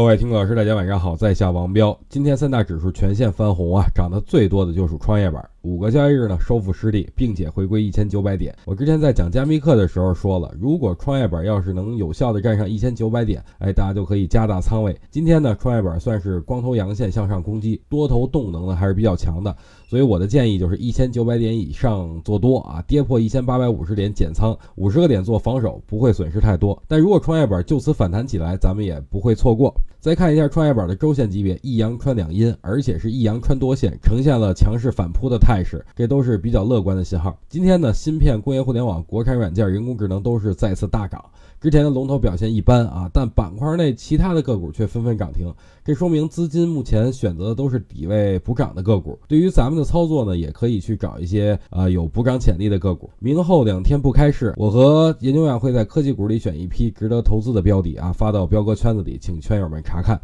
各位听众老师，大家晚上好，在下王彪。今天三大指数全线翻红啊，涨得最多的就属创业板。五个交易日呢，收复失地，并且回归一千九百点。我之前在讲加密课的时候说了，如果创业板要是能有效的站上一千九百点，哎，大家就可以加大仓位。今天呢，创业板算是光头阳线向上攻击，多头动能呢还是比较强的。所以我的建议就是一千九百点以上做多啊，跌破一千八百五十点减仓，五十个点做防守，不会损失太多。但如果创业板就此反弹起来，咱们也不会错过。再看一下创业板的周线级别，一阳穿两阴，而且是一阳穿多线，呈现了强势反扑的态态势，这都是比较乐观的信号。今天呢，芯片、工业互联网、国产软件、人工智能都是再次大涨。之前的龙头表现一般啊，但板块内其他的个股却纷纷涨停，这说明资金目前选择的都是底位补涨的个股。对于咱们的操作呢，也可以去找一些呃有补涨潜力的个股。明后两天不开市，我和研究院会在科技股里选一批值得投资的标的啊，发到彪哥圈子里，请圈友们查看。